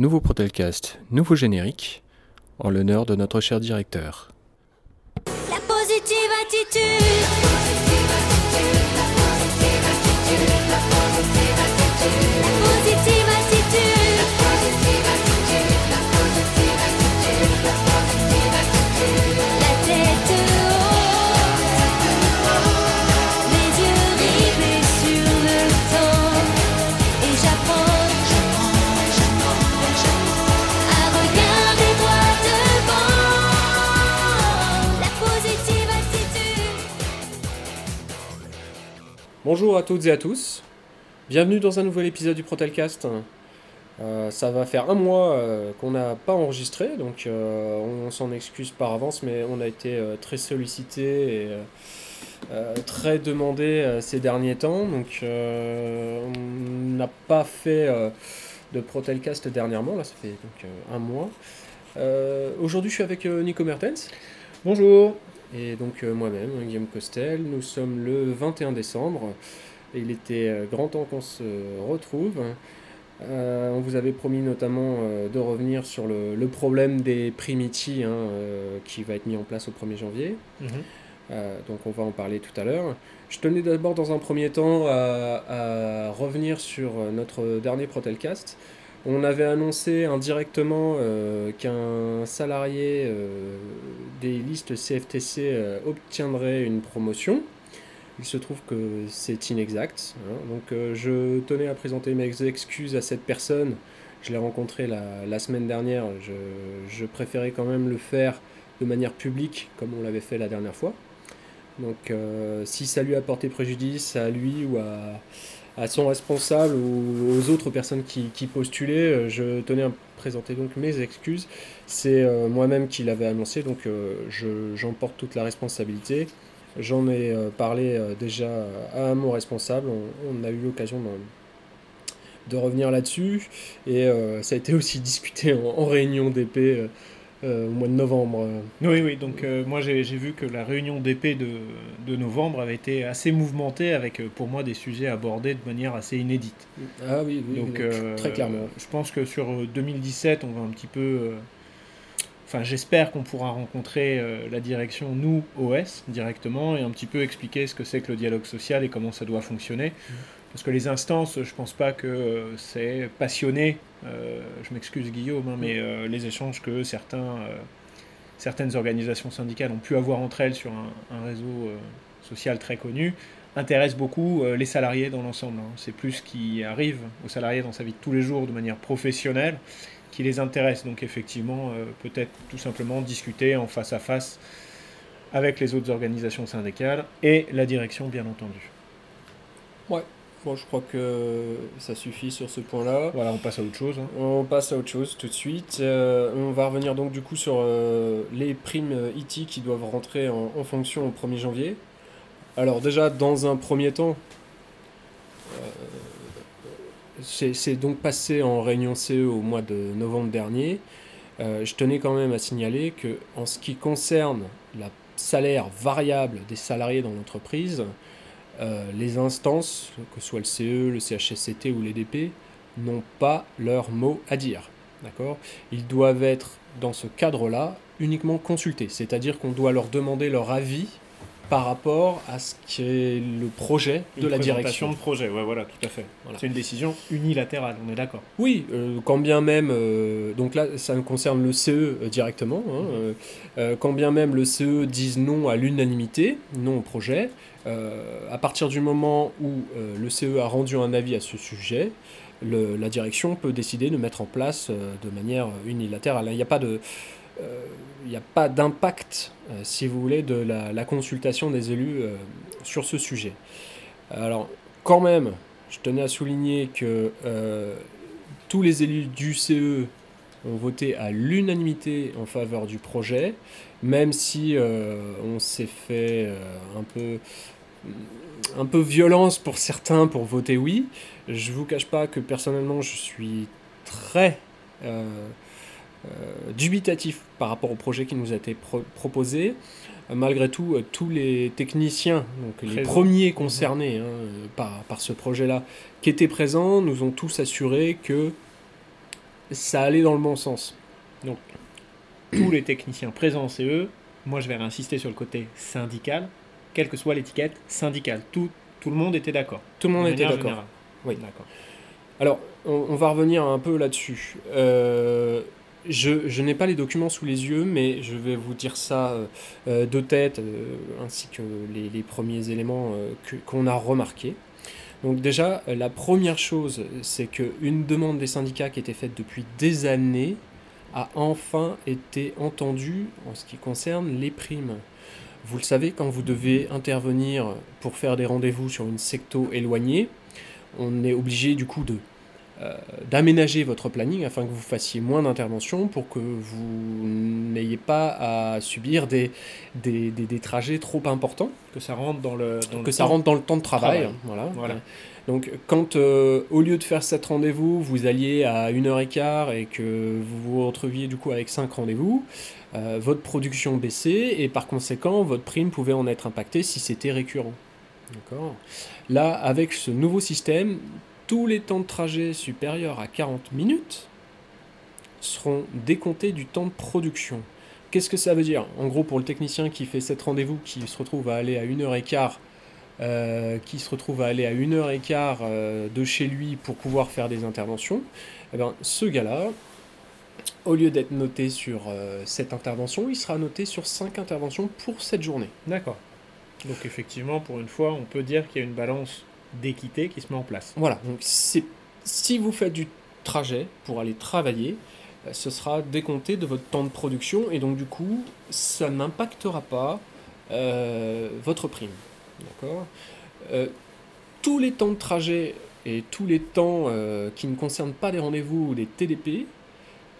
Nouveau Protelcast, nouveau générique, en l'honneur de notre cher directeur. Bonjour à toutes et à tous. Bienvenue dans un nouvel épisode du Protelcast. Euh, ça va faire un mois euh, qu'on n'a pas enregistré, donc euh, on, s'en excuse par avance, mais on a été très sollicité et très demandé ces derniers temps. Donc on n'a pas fait de Protelcast dernièrement, là ça fait donc un mois. Aujourd'hui je suis avec Nico Mertens. Bonjour. Et donc euh, moi-même, Guillaume Costel. Nous sommes le 21 décembre. Et il était euh, grand temps qu'on se retrouve. Euh, on vous avait promis notamment euh, de revenir sur le, le problème des primiti hein, qui va être mis en place au 1er janvier. Euh, donc on va en parler tout à l'heure. Je tenais d'abord dans un premier temps à, à revenir sur notre dernier Protelcast. On avait annoncé indirectement euh, qu'un salarié euh, des listes CFTC euh, obtiendrait une promotion. Il se trouve que c'est inexact. hein. Donc je tenais à présenter mes excuses à cette personne. Je l'ai rencontré la, semaine dernière. Je, je préférais quand même le faire de manière publique comme on l'avait fait la dernière fois. Donc si ça lui a porté préjudice à lui ou à, à son responsable ou aux autres personnes qui, postulaient, euh, je tenais à présenter donc mes excuses. C'est euh, moi-même qui l'avais annoncé, donc euh, je- j'en porte toute la responsabilité. J'en ai euh, parlé déjà à mon responsable, on, a eu l'occasion de, revenir là-dessus, et ça a été aussi discuté en, en réunion d'épée euh, euh, au mois de novembre. Oui, oui, donc euh, moi j'ai vu que la réunion d'épée de, de novembre avait été assez mouvementée avec euh, pour moi des sujets abordés de manière assez inédite. Ah oui, oui, donc euh, très clairement. Je pense que sur euh, 2017, on va un petit peu... euh, Enfin, j'espère qu'on pourra rencontrer euh, la direction, nous, OS, directement, et un petit peu expliquer ce que c'est que le dialogue social et comment ça doit fonctionner. Parce que les instances, je pense pas que euh, c'est passionné, euh, je m'excuse Guillaume, hein, mais euh, les échanges que certains, certaines organisations syndicales ont pu avoir entre elles sur un, réseau social très connu intéressent beaucoup les salariés dans l'ensemble. hein. C'est plus ce qui arrive aux salariés dans sa vie de tous les jours de manière professionnelle qui les intéresse. Donc effectivement, peut-être tout simplement discuter en face à face avec les autres organisations syndicales et la direction, bien entendu. Bon, je crois que ça suffit sur ce point-là. Voilà, on passe à autre chose. hein. On passe à autre chose tout de suite. Euh, on va revenir donc du coup sur euh, les primes euh, IT qui doivent rentrer en, en fonction au 1er janvier. Alors déjà, dans un premier temps, euh, c'est c'est donc passé en réunion CE au mois de novembre dernier. Je tenais quand même à signaler que en ce qui concerne la salaire variable des salariés dans l'entreprise, les instances, que ce soit le CE, le CHSCT ou l'EDP, n'ont pas leur mot à dire. D'accord? Ils doivent être, dans ce cadre-là, uniquement consultés. C'est-à-dire qu'on doit leur demander leur avis par rapport à ce qui est le projet de Une la présentation direction. de projet, ouais, voilà, tout à fait. Voilà. C'est une décision unilatérale, on est d'accord. Oui, euh, quand bien même, euh, donc là ça concerne le CE euh, directement, hein, euh, quand bien même le CE dise non à l'unanimité, non au projet, à partir du moment où le CE a rendu un avis à ce sujet, le- la direction peut décider de mettre en place de manière unilatérale. Il n'y a pas de... euh, il n'y a pas d'impact, euh, si vous voulez, de la, consultation des élus euh, sur ce sujet. Alors, quand même, je tenais à souligner que tous les élus du CE ont voté à l'unanimité en faveur du projet, même si on s'est fait un peu un peu violence pour certains pour voter oui. Je vous cache pas que personnellement je suis très dubitatif par rapport au projet qui nous a été pro- proposé. Euh, Malgré tout, euh, tous les techniciens, donc les premiers concernés hein, euh, par, par ce projet-là, qui étaient présents, nous ont tous assuré que ça allait dans le bon sens. Tous les techniciens présents en CE, moi je vais insister sur le côté syndical, quelle que soit l'étiquette syndicale. Tout, tout le monde était d'accord. Tout le monde De était d'accord. Oui. D'accord. Alors, on, on va revenir un peu là-dessus. Euh, je n'ai pas les documents sous les yeux, mais je vais vous dire ça euh, euh, de tête, euh, ainsi que les, premiers éléments qu'on a remarqués. Donc déjà, la première chose, c'est qu'une demande des syndicats qui était faite depuis des années a enfin été entendue en ce qui concerne les primes. Vous le savez, quand vous devez intervenir pour faire des rendez-vous sur une secto éloignée, on est obligé du coup de d'aménager votre planning afin que vous fassiez moins d'interventions pour que vous n'ayez pas à subir des, des, des- des trajets trop importants, Que ça rentre dans le. Dans le que ça temps. rentre dans le temps de travail. Travail. Voilà. Voilà. Donc quand euh, au lieu de faire 7 rendez-vous, vous alliez à 1h15 et que vous vous retrouviez du coup avec 5 rendez-vous, euh, votre production baissait et par conséquent votre prime pouvait en être impactée si c'était récurrent. D'accord? Là, avec ce nouveau système, tous les temps de trajet supérieurs à 40 minutes seront décomptés du temps de production. Qu'est-ce que ça veut dire? En gros, pour le technicien qui fait 7 rendez-vous, qui se retrouve à aller à 1h15 euh, qui se retrouve à aller à 1h15 euh, de chez lui pour pouvoir faire des interventions, eh ben, ce gars-là, au lieu d'être noté sur euh, 7 interventions, il sera noté sur 5 interventions pour cette journée. D'accord. Donc effectivement, pour une fois, on peut dire qu'il y a une balance d'équité qui se met en place. Voilà, donc si vous faites du trajet pour aller travailler, euh, ce sera décompté de votre temps de production et donc du coup, ça n'impactera pas euh, votre prime. D'accord? Euh, Tous les temps de trajet et tous les temps qui ne concernent pas les rendez-vous ou les TDP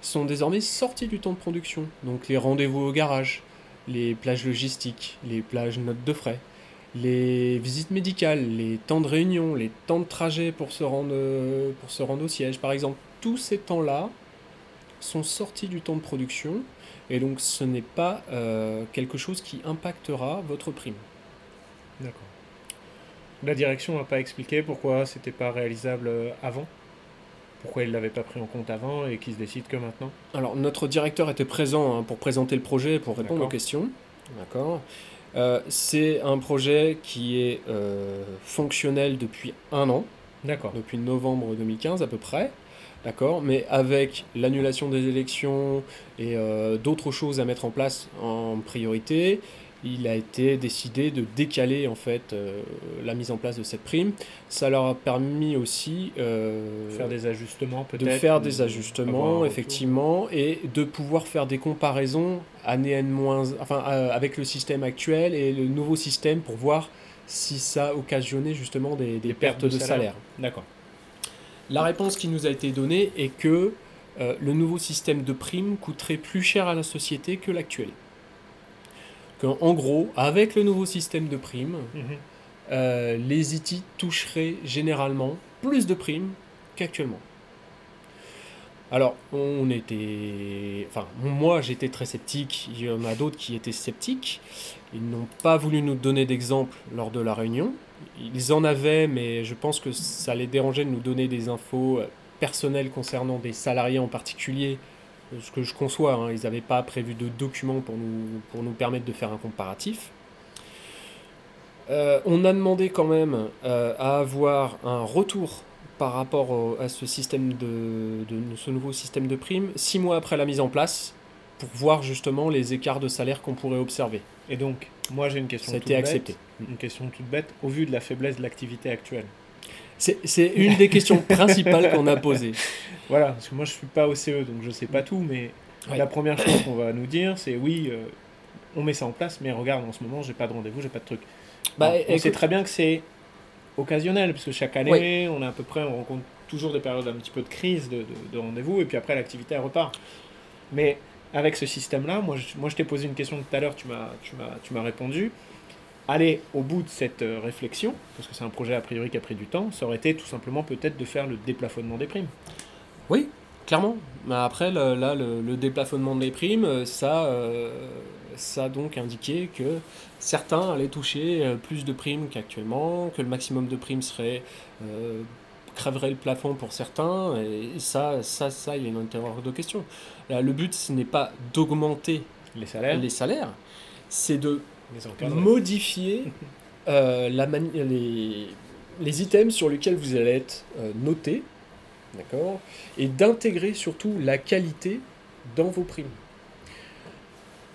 sont désormais sortis du temps de production. Donc les rendez-vous au garage, les plages logistiques, les plages notes de frais, les visites médicales, les temps de réunion, les temps de trajet pour se rendre, euh, pour se rendre au siège, par exemple, tous ces temps-là sont sortis du temps de production et donc ce n'est pas euh, quelque chose qui impactera votre prime. D'accord. La direction n'a pas expliqué pourquoi c'était pas réalisable euh, avant? Pourquoi il l'avait pas pris en compte avant et qu'il se décide que maintenant? Alors, notre directeur était présent hein, pour présenter le projet, pour répondre aux questions. D'accord. Euh, c'est un projet qui est euh, fonctionnel depuis un an, D'accord. depuis novembre 2015 à peu près. D'accord, mais avec l'annulation des élections et euh, d'autres choses à mettre en place en priorité, il a été décidé de décaler en fait euh, la mise en place de cette prime. Ça leur a permis aussi euh, Faire des ajustements peut-être de faire des effectivement et de pouvoir faire des comparaisons année N moins enfin euh, avec le système actuel et le nouveau système pour voir si ça a occasionné justement des, des pertes, de, salaire. D'accord. La réponse qui nous a été donnée est que le nouveau système de prime coûterait plus cher à la société que l'actuel. Qu'en en gros, avec le nouveau système de prime, Mhm. euh, les IT toucheraient généralement plus de primes qu'actuellement. Alors, on était. Enfin, moi j'étais très sceptique, il y en a d'autres qui étaient sceptiques. Ils n'ont pas voulu nous donner d'exemple lors de la réunion. Ils en avaient, mais je pense que ça les dérangeait de nous donner des infos euh, personnelles concernant des salariés en particulier. Ce que je conçois, hein, ils n'avaient pas prévu de documents pour nous, pour nous permettre de faire un comparatif. Euh, on a demandé quand même euh, à avoir un retour par rapport au- à ce système de, de ce nouveau système de primes six mois après la mise en place pour voir justement les écarts de salaire qu'on pourrait observer. Et donc, moi j'ai une question Ça a toute été bête. accepté. Une question toute bête, au vu de la faiblesse de l'activité actuelle. C'est une des questions principales qu'on a posées. Voilà, parce que moi je suis pas au CE, donc je sais pas tout, mais Ouais. la première chose qu'on va nous dire, c'est oui, euh, on met ça en place, mais regarde, en ce moment, j'ai pas de rendez-vous, j'ai pas de truc. Bah, on écoute- sait très bien que c'est occasionnel, parce que chaque année, on a à peu près, on rencontre toujours des périodes un petit peu de crise de, de- de rendez-vous, et puis après l'activité elle repart. Mais avec ce système-là, moi je, moi je t'ai posé une question tout à l'heure, tu m'as répondu. Aller au bout de cette euh, réflexion, parce que c'est un projet a priori qui a pris du temps, ça aurait été tout simplement peut-être de faire le déplafonnement des primes. Oui, clairement. Mais après, le- là, le, le déplafonnement des primes, euh, ça, euh, ça a donc indiqué que certains allaient toucher plus de primes qu'actuellement, que le maximum de primes serait euh, crèverait le plafond pour certains, et ça, ça, ça, il est une hors de question. Là, le but, ce n'est pas d'augmenter Les salaires, les salaires, c'est de. Modifier euh, les, items sur lesquels vous allez être euh, noté, d'accord, et d'intégrer surtout la qualité dans vos primes.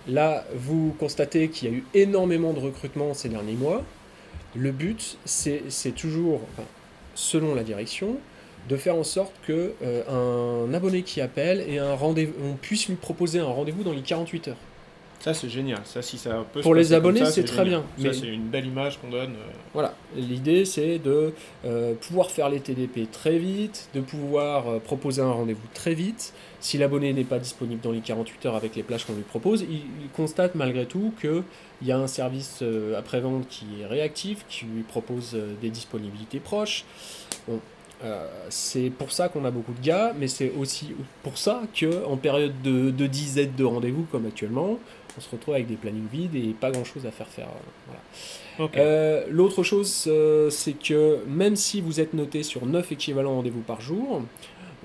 Là, vous constatez qu'il y a eu énormément de recrutements ces derniers mois. Le but, c'est toujours, selon la direction, de faire en sorte que euh, un abonné qui appelle et un rendez on puisse lui proposer un rendez-vous dans les 48 heures. Ça, c'est génial. Ça, si ça peut se Pour les abonnés, c'est très génial. bien. Ça, Mais- c'est une belle image qu'on donne. euh, Voilà, l'idée c'est de euh, pouvoir faire les TDP très vite, de pouvoir euh, proposer un rendez-vous très vite. Si l'abonné n'est pas disponible dans les 48 heures avec les plages qu'on lui propose, il, il constate malgré tout qu'il y a un service euh, après-vente qui est réactif, qui lui propose des disponibilités proches. Bon, euh, c'est pour ça qu'on a beaucoup de gars, mais c'est aussi pour ça qu'en période de, de disette de rendez-vous comme actuellement, on se retrouve avec des plannings vides et pas grand-chose à faire faire. euh, voilà. Euh, L'autre chose, euh, c'est que même si vous êtes noté sur 9 équivalents rendez-vous par jour,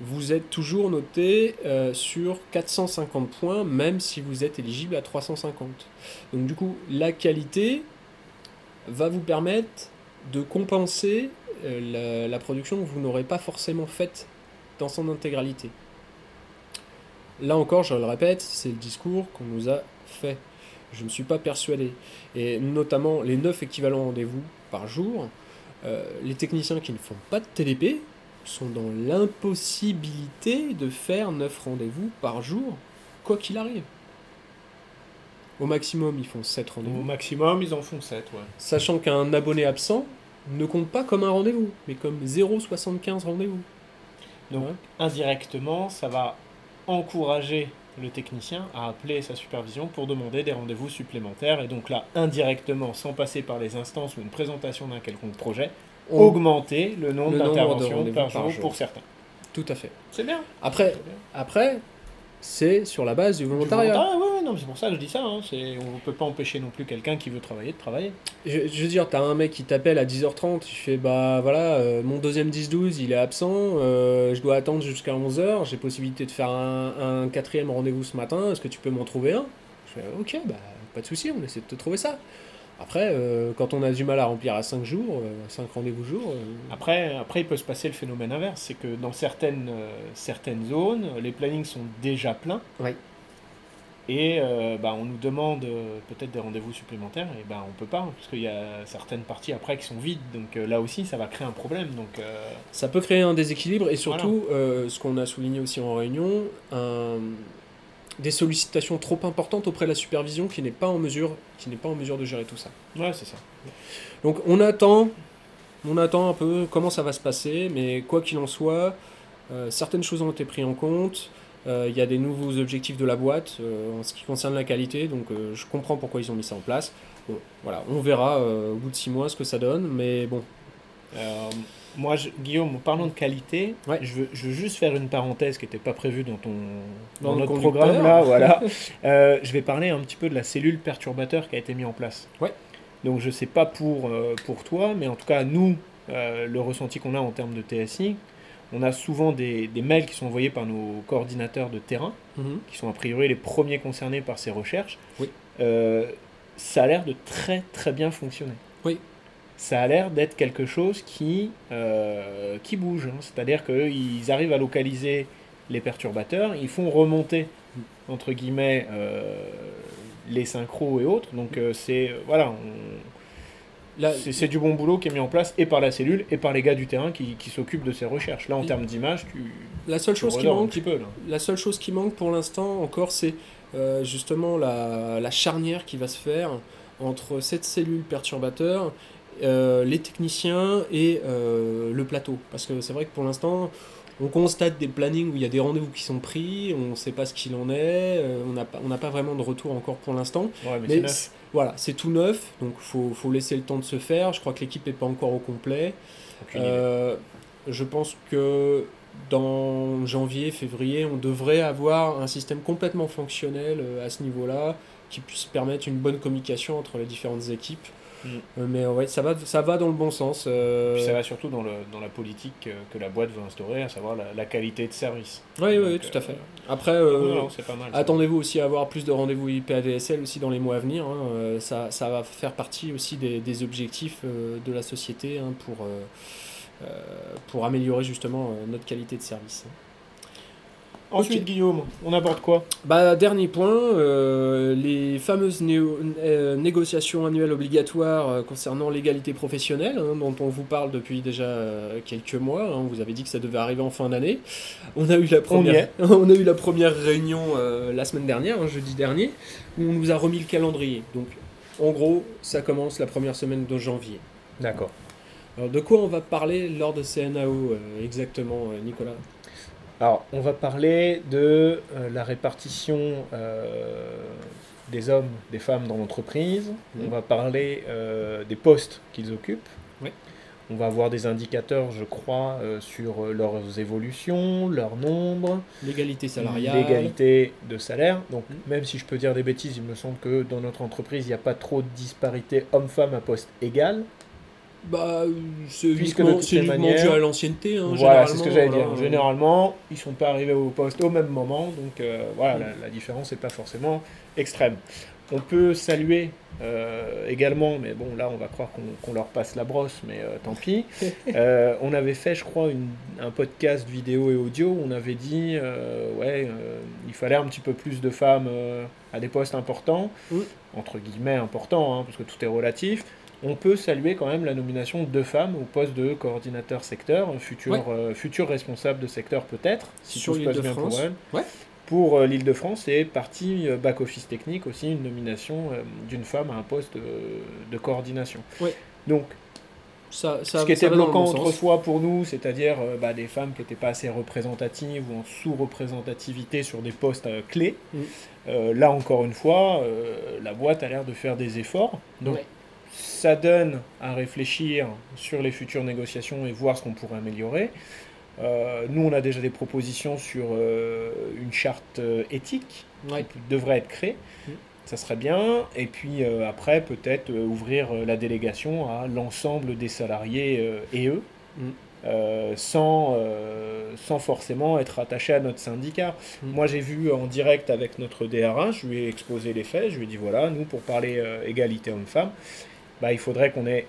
vous êtes toujours noté euh, sur 450 points, même si vous êtes éligible à 350. Donc du coup, la qualité va vous permettre de compenser la, la production que vous n'aurez pas forcément faite dans son intégralité. Là encore, je le répète, c'est le discours qu'on nous a fait. Je ne suis pas persuadé. Et notamment les 9 équivalents rendez-vous par jour, euh, les techniciens qui ne font pas de TDP sont dans l'impossibilité de faire 9 rendez-vous par jour, quoi qu'il arrive. Au maximum, ils font 7 Au rendez-vous. maximum, ils en font 7, ouais. Sachant qu'un abonné absent ne compte pas comme un rendez-vous, mais comme 0,75 rendez-vous. Donc, Ouais. indirectement, ça va encourager le technicien à appeler sa supervision pour demander des rendez-vous supplémentaires. Et donc là, indirectement, sans passer par les instances ou une présentation d'un quelconque projet, On- augmenter le nombre d'interventions par, par jour pour certains. Tout à fait. C'est bien. Après, après c'est sur la base du volontariat. Ouais, non, mais c'est pour ça que je dis ça. Hein. C'est- On ne peut pas empêcher non plus quelqu'un qui veut travailler de travailler. Je, je veux dire, t'as un mec qui t'appelle à 10h30, tu fais bah voilà, euh, mon deuxième 10-12 il est absent, euh, je dois attendre jusqu'à 11h, j'ai possibilité de faire un, un quatrième rendez-vous ce matin, est-ce que tu peux m'en trouver un? Je fais ok, bah pas de souci, on essaie de te trouver ça. Après, euh, quand on a du mal à remplir à 5 jours, 5 rendez-vous jour, euh, Après, après, il peut se passer le phénomène inverse, c'est que dans certaines, euh, certaines zones, les plannings sont déjà pleins. Oui. Et euh, bah, on nous demande euh, peut-être des rendez-vous supplémentaires, et bah, on peut pas, parce qu'il y a certaines parties après qui sont vides. Donc euh, là aussi, ça va créer un problème. Donc, euh, ça peut créer un déséquilibre et surtout, ce qu'on a souligné aussi en réunion, un- des sollicitations trop importantes auprès de la supervision qui n'est pas en mesure, qui pas en mesure de gérer tout ça. ouais, c'est ça. Donc on attend, on attend un peu comment ça va se passer, mais quoi qu'il en soit, certaines choses ont été prises en compte. Euh, Il y a des nouveaux objectifs de la boîte euh, en ce qui concerne la qualité, donc euh, je comprends pourquoi ils ont mis ça en place. Bon, voilà, on verra au bout de six mois ce que ça donne, mais bon, moi, je- Guillaume, parlons de qualité. Ouais. Je, veux, je veux juste faire une parenthèse qui n'était pas prévue dans, ton, dans, notre programme. Là, voilà. Euh, je vais parler un petit peu de la cellule perturbateur qui a été mise en place. Ouais. Donc, je ne sais pas pour, euh, pour toi, mais en tout cas, nous, euh, le ressenti qu'on a en termes de TSI, on a souvent des, des mails qui sont envoyés par nos coordinateurs de terrain, qui sont a priori les premiers concernés par ces recherches. Oui. Euh, ça a l'air de très très bien fonctionner. Oui. Ça a l'air d'être quelque chose qui, euh, qui bouge. hein. C'est-à-dire qu'ils arrivent à localiser les perturbateurs, ils font remonter, entre guillemets, euh, les synchros et autres. Donc c'est voilà, on- c'est c'est du bon boulot qui est mis en place et par la cellule et par les gars du terrain qui, qui s'occupent de ces recherches. Là, en termes d'image, tu, la seule tu chose qui redors un manque, petit peu là. la seule chose qui manque pour l'instant encore, c'est euh, justement la, la charnière qui va se faire entre cette cellule perturbateur, euh, les techniciens et euh, le plateau. Parce que c'est vrai que pour l'instant, on constate des plannings où il y a des rendez-vous qui sont pris, on ne sait pas ce qu'il en est, on n'a pas, on pas vraiment de retour encore pour l'instant. Ouais, mais, voilà, c'est tout neuf, donc il faut, faut laisser le temps de se faire. Je crois que l'équipe n'est pas encore au complet. Euh, je pense que dans janvier, février, on devrait avoir un système complètement fonctionnel euh, à ce niveau-là, qui puisse permettre une bonne communication entre les différentes équipes. Mm. Euh, mais ouais, ça va, ça va dans le bon sens. euh, Puis ça va surtout dans, le, dans la politique euh, que la boîte veut instaurer, à savoir la, la qualité de service. Oui, oui, tout à euh, fait. Après, euh, ça. attendez-vous aussi à avoir plus de rendez-vous IPADSL aussi dans les mois à venir. hein. Euh, ça, ça va faire partie aussi des, des objectifs euh, de la société hein, pour, euh, euh, pour améliorer justement euh, notre qualité de service. Ensuite. Guillaume, on aborde quoi Bah, dernier point, euh, les fameuses néo- euh, négociations annuelles obligatoires euh, concernant l'égalité professionnelle, hein, dont on vous parle depuis déjà quelques mois. hein. vous avez dit que ça devait arriver en fin d'année. On a eu la On première, on a eu la première réunion euh, la semaine dernière, hein, jeudi dernier, où on nous a remis le calendrier. Donc, en gros, ça commence la première semaine de janvier. D'accord. Alors, de quoi on va parler lors de CNAO euh, exactement, Nicolas? Alors, on va parler de euh, la répartition euh, des hommes, des femmes dans l'entreprise. Mhm. On va parler euh, des postes qu'ils occupent. Oui. On va avoir des indicateurs, je crois, euh, sur leurs évolutions, leur nombre, L'égalité salariale. l'égalité de salaire. Donc, Mhm. même si je peux dire des bêtises, il me semble que dans notre entreprise, il n'y a pas trop de disparité homme-femme à poste égal. Bah, c'est uniquement, uniquement dû à l'ancienneté. Hein, voilà, c'est ce que j'allais dire. voilà. Généralement, ils sont pas arrivés au poste au même moment, donc euh, voilà, Mm. la, la différence n'est pas forcément extrême. On peut saluer euh, également, mais bon, là, on va croire qu'on leur passe la brosse, mais euh, tant pis. On avait fait, je crois, une- un podcast vidéo et audio où on avait dit, ouais, il fallait un petit peu plus de femmes à des postes importants, Mm. entre guillemets importants, hein, parce que tout est relatif. On peut saluer quand même la nomination de deux femmes au poste de coordinateur secteur, un futur, Ouais. euh, futur responsable de secteur peut-être, si Sur tout se passe bien pour elle. Ouais. Pour euh, l'Île-de-France et partie euh, back-office technique aussi, une nomination euh, d'une femme à un poste de coordination. Ouais. Donc, Ça, ça, ce qui était bloquant autrefois pour nous, c'est-à-dire bah, des femmes qui n'étaient pas assez représentatives ou en sous-représentativité sur des postes clés, Mm. là encore une fois, la boîte a l'air de faire des efforts. Donc. Ça donne à réfléchir sur les futures négociations et voir ce qu'on pourrait améliorer. Euh, nous, on a déjà des propositions sur euh, une charte euh, éthique Ouais. qui devrait être créée. Mm. Ça serait bien. Et puis après, peut-être ouvrir la délégation à l'ensemble des salariés et eux, Mm. sans, sans forcément être attaché à notre syndicat. Mm. Moi, j'ai vu en direct avec notre DRH, je lui ai exposé les faits, je lui ai dit voilà, nous, pour parler égalité homme-femme, bah, il faudrait qu'on ait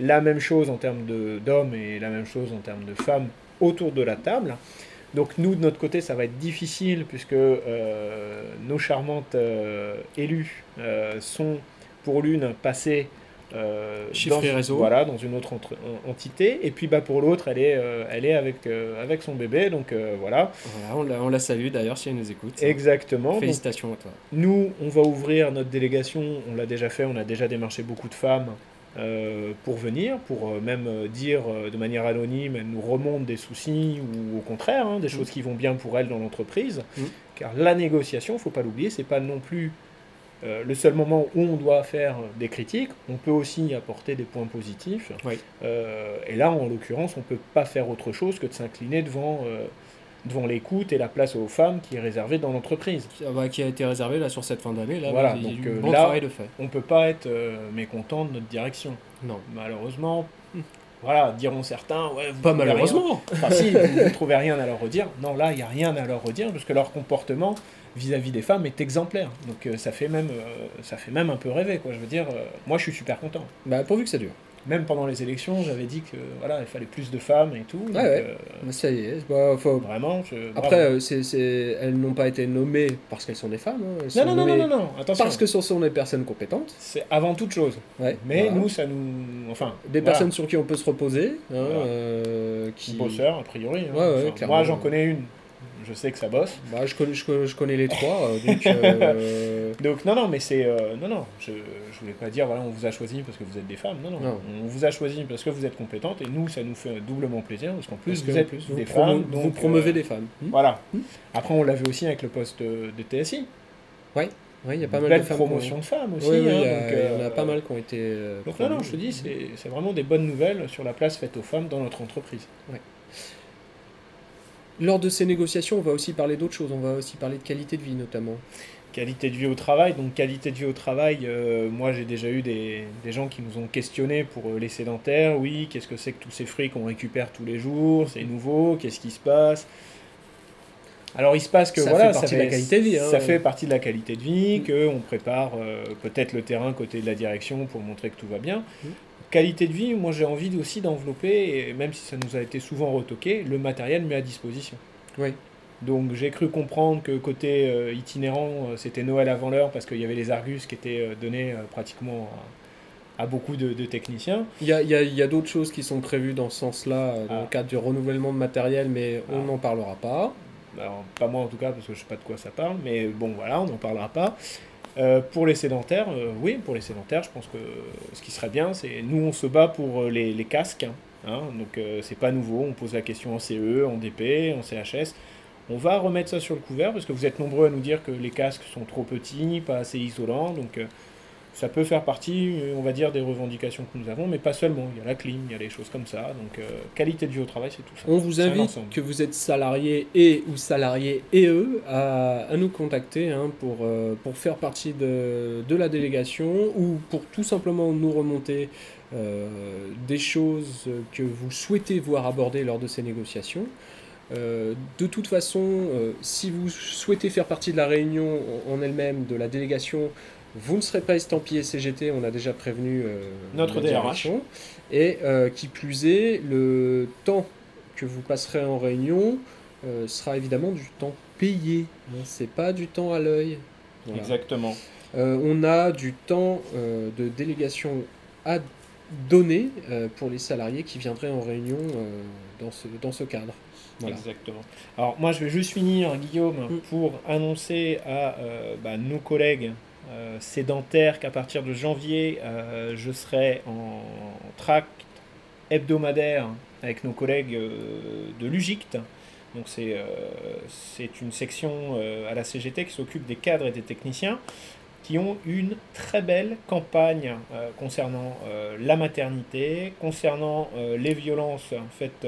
la même chose en termes d'hommes et la même chose en termes de femmes autour de la table. Donc nous, de notre côté, ça va être difficile puisque euh, nos charmantes euh, élues euh, sont pour l'une passées euh, dans, et réseau. Voilà, dans une autre entité. Et puis bah, pour l'autre, elle est, euh, elle est avec, euh, avec son bébé. Donc euh, voilà, Voilà, on la, on la salue d'ailleurs si elle nous écoute. exactement. Donc, Félicitations à toi. nous, on va ouvrir notre délégation, on l'a déjà fait, on a déjà démarché beaucoup de femmes pour venir, pour même dire de manière anonyme, elles nous remontent des soucis ou au contraire, hein, des choses qui vont bien pour elles dans l'entreprise. Mm. Car la négociation, faut pas l'oublier, c'est pas non plus euh, le seul moment où on doit faire des critiques. On peut aussi apporter des points positifs. Oui. Euh, et là, en l'occurrence, on peut pas faire autre chose que de s'incliner devant, euh, devant l'écoute et la place aux femmes qui est réservée dans l'entreprise. Qui, ah bah, qui a été réservé là sur cette fin d'année. Là, Voilà, donc, eu bon là- travail de fait. on peut pas être mécontent de notre direction. Non. Malheureusement, voilà, diront certains, ouais, vous Pas malheureusement. rien. Enfin, si, vous, vous trouvez rien à leur redire. Non, là, il n'y a rien à leur redire parce que leur comportement vis-à-vis des femmes est exemplaire. Donc euh, ça fait même, euh, ça fait même un peu rêver, quoi. Je veux dire, euh, moi, je suis super content. Bah, pourvu que ça dure. Même pendant les élections, j'avais dit que voilà, il fallait plus de femmes et tout. donc, ouais. Bah, ça y est. Bah, faut- vraiment. je- Après, bravo. euh, c'est, c'est- elles n'ont pas été nommées parce qu'elles sont des femmes. hein. Elles sont non, non, non, non, non, non, attention. Parce que ce sont des personnes compétentes. c'est avant toute chose. Ouais. Mais Voilà. nous, ça nous, enfin, Des voilà. personnes sur qui on peut se reposer. hein, Voilà. qui... bosseurs a priori. hein. Ouais, ouais, Enfin, moi, j'en connais une. Je sais que ça bosse. Bah, je, connais, je, connais- je connais les trois. euh, donc, euh, Donc non, non, mais c'est euh, non, non. Je, je voulais pas dire voilà, on vous a choisi parce que vous êtes des femmes. Non, non. Non. On vous a choisi parce que vous êtes compétentes et nous, ça nous fait doublement plaisir parce qu'en plus parce vous êtes plus, vous, des femmes. vous donc, promeuvez euh, des femmes. Voilà. Hmm. Après, on l'avait aussi avec le poste de, de TSI. Ouais, il y a pas mal de femmes. promotion qui de femmes aussi. Oui, oui, hein, il y, a- donc, il y en a euh, pas mal qui ont été. euh, Donc non, non, je te dis, c'est c'est vraiment des bonnes nouvelles sur la place faite aux femmes dans notre entreprise. Lors de ces négociations, on va aussi parler d'autres choses. On va aussi parler de qualité de vie, notamment. Qualité de vie au travail. Donc, qualité de vie au travail, euh, moi j'ai déjà eu des, des gens qui nous ont questionné pour euh, les sédentaires. Oui, qu'est-ce que c'est que tous ces fruits qu'on récupère tous les jours? C'est nouveau Qu'est-ce qui se passe? Alors, il se passe que Ça voilà, fait partie de la qualité de vie, hein. Ça fait partie de la qualité de vie, Mm. qu'on prépare euh, peut-être le terrain côté de la direction pour montrer que tout va bien. Mm. Qualité de vie, moi j'ai envie aussi d'envelopper, et même si ça nous a été souvent retoqué, le matériel mis à disposition. Oui. Donc j'ai cru comprendre que côté euh, itinérant, euh, c'était Noël avant l'heure parce qu'il y avait les Argus qui étaient euh, donnés pratiquement à, à beaucoup de, de techniciens. Il y a, y a- y a d'autres choses qui sont prévues dans ce sens-là, dans Ah. le cadre du renouvellement de matériel, mais on Ah. n'en parlera pas. Alors, pas moi en tout cas, parce que je sais pas de quoi ça parle, mais bon voilà, on n'en parlera pas. Euh, pour les sédentaires, euh, oui, pour les sédentaires, je pense que ce qui serait bien, c'est nous on se bat pour euh, les, casques, hein, hein, donc euh, c'est pas nouveau, on pose la question en CE, en DP, en CHS. On va remettre ça sur le couvert parce que vous êtes nombreux à nous dire que les casques sont trop petits, pas assez isolants, donc ça peut faire partie, euh, on va dire, des revendications que nous avons, mais pas seulement. Il y a la clim, il y a des choses comme ça, donc euh, qualité de vie au travail, c'est tout ça. On vous invite, que vous êtes salarié et ou salarié et eux, à, à nous contacter hein, pour, euh, pour faire partie de, de la délégation ou pour tout simplement nous remonter euh, des choses que vous souhaitez voir abordées lors de ces négociations. Euh, de toute façon, euh, si vous souhaitez faire partie de la réunion en elle-même, de la délégation, vous ne serez pas estampillé CGT, on a déjà prévenu euh, Notre DRH. Et euh, qui plus est, le temps que vous passerez en réunion euh, sera évidemment du temps payé. hein, C'est pas du temps à l'œil. Voilà. Exactement. Euh, on a du temps euh, de délégation à donner euh, pour les salariés qui viendraient en réunion euh, dans, ce, dans ce cadre. Voilà. Exactement. Alors moi je vais juste finir Guillaume Mm. pour annoncer à euh, bah, nos collègues euh, sédentaires qu'à partir de janvier euh, je serai en tract hebdomadaire avec nos collègues euh, de l'UGICT. Donc c'est une section à la CGT qui s'occupe des cadres et des techniciens qui ont une très belle campagne concernant la maternité, concernant les violences faites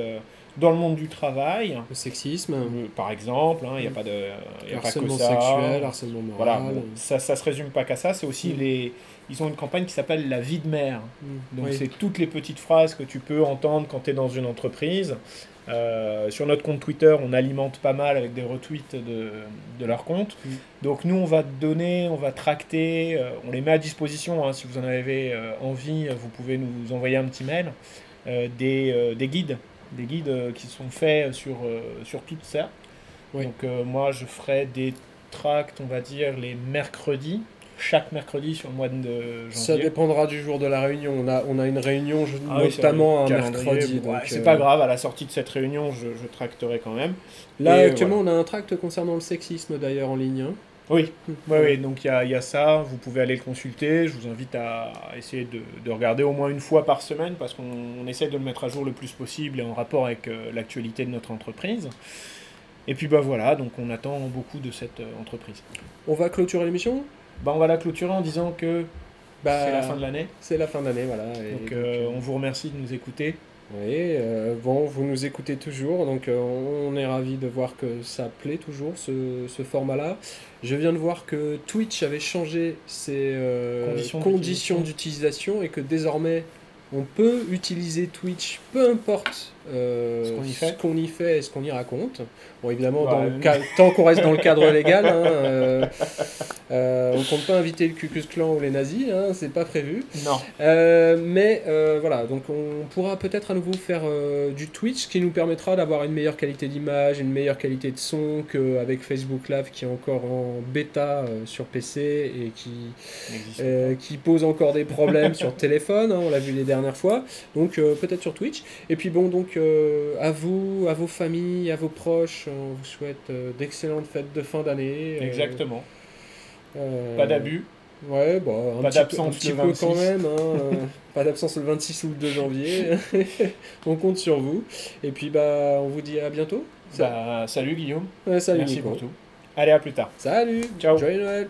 dans le monde du travail. Le sexisme, Euh, Par exemple, hein, il n'y a pas de y a pas que harcèlement ça. sexuel, harcèlement moral. Voilà, bon, ça, ça se résume pas qu'à ça, c'est aussi Mm. les. Ils ont une campagne qui s'appelle La vie de mère. Mm. Donc Oui. c'est toutes les petites phrases que tu peux entendre quand tu es dans une entreprise. Euh, sur notre compte Twitter, on alimente pas mal avec des retweets de, de leur compte. Mm. Donc nous, on va donner, on va tracter, euh, on les met à disposition. hein, si vous en avez euh, envie, vous pouvez nous envoyer un petit mail. des, des guides, des guides euh, qui sont faits sur, euh, sur tout ça. Oui. Donc euh, moi, je ferai des tracts, on va dire, les mercredis, chaque mercredi sur le mois de janvier. Ça dépendra du jour de la réunion. On a, on a une réunion je- Ah oui, notamment un mercredi. ouais, c'est euh, pas grave, à la sortie de cette réunion, je, je tracterai quand même. Là, Et actuellement, on a un tract concernant le sexisme d'ailleurs en ligne. hein. Oui, oui, donc il y a, il y a ça, vous pouvez aller le consulter. Je vous invite à essayer de, de regarder au moins une fois par semaine parce qu'on on essaie de le mettre à jour le plus possible et en rapport avec euh, l'actualité de notre entreprise. Et puis bah voilà, donc on attend beaucoup de cette euh, entreprise. On va clôturer l'émission? Bah, on va la clôturer en disant que Bah, c'est la fin de l'année. C'est la fin d'année, voilà. Et Donc donc, euh, on vous remercie de nous écouter. Oui, euh, bon, vous nous écoutez toujours, donc euh, on est ravis de voir que ça plaît toujours, ce, ce format-là. Je viens de voir que Twitch avait changé ses euh, Conditions conditions d'utilisation et que désormais, on peut utiliser Twitch, peu importe euh, Ce qu'on y fait. y et ce qu'on y raconte. Bon, évidemment, Bah, dans le euh, ca- tant qu'on reste dans le cadre légal, hein, euh, euh, on compte pas inviter le Ku Klux Klan ou les nazis, hein, c'est pas prévu. Non. Mais voilà, donc on pourra peut-être à nouveau faire du Twitch, qui nous permettra d'avoir une meilleure qualité d'image, une meilleure qualité de son qu'avec Facebook Live qui est encore en bêta sur PC et qui, pose encore des problèmes sur téléphone, hein, on l'a vu les dernières fois. Donc peut-être sur Twitch. Et puis bon, donc euh, à vous, à vos familles, à vos proches, on vous souhaite euh, d'excellentes fêtes de fin d'année. euh, Exactement. Pas d'abus. Ouais, un Pas d'absence le peu 26. quand même. hein, euh, pas d'absence le 26 ou le 2 janvier. on compte sur vous. Et puis, bah, on vous dit à bientôt. Bah, salut Guillaume. Ouais, salut Merci Nico. pour tout. Allez, à plus tard. Salut. Ciao. Joyeux Noël.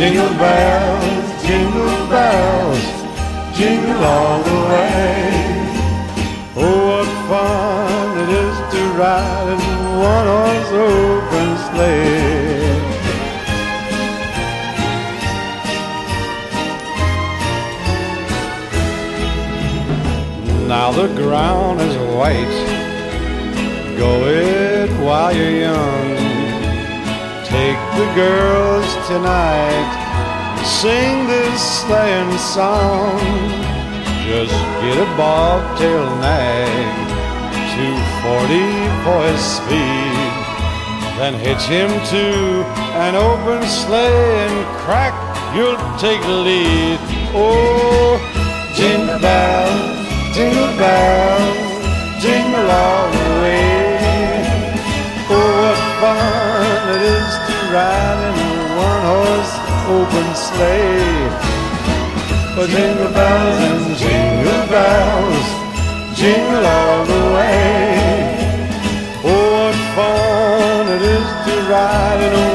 Jingle bells, jingle bells, jingle all the way. Oh, what fun it is to ride in a one-horse open sleigh. Now the ground is white. Go it while you're young. Take the girls tonight. Sing this sleighing song. Just get a bobtail nag. 240 for his speed. Then hitch him to an open sleigh and crack, you'll take the lead. Oh, jingle bells, jingle bells, jingle all the way. Oh, what fun it is to ride in a one-horse open sleigh. Oh, jingle bells and jingle bells, jingle all the way. Oh, what fun it is to ride in a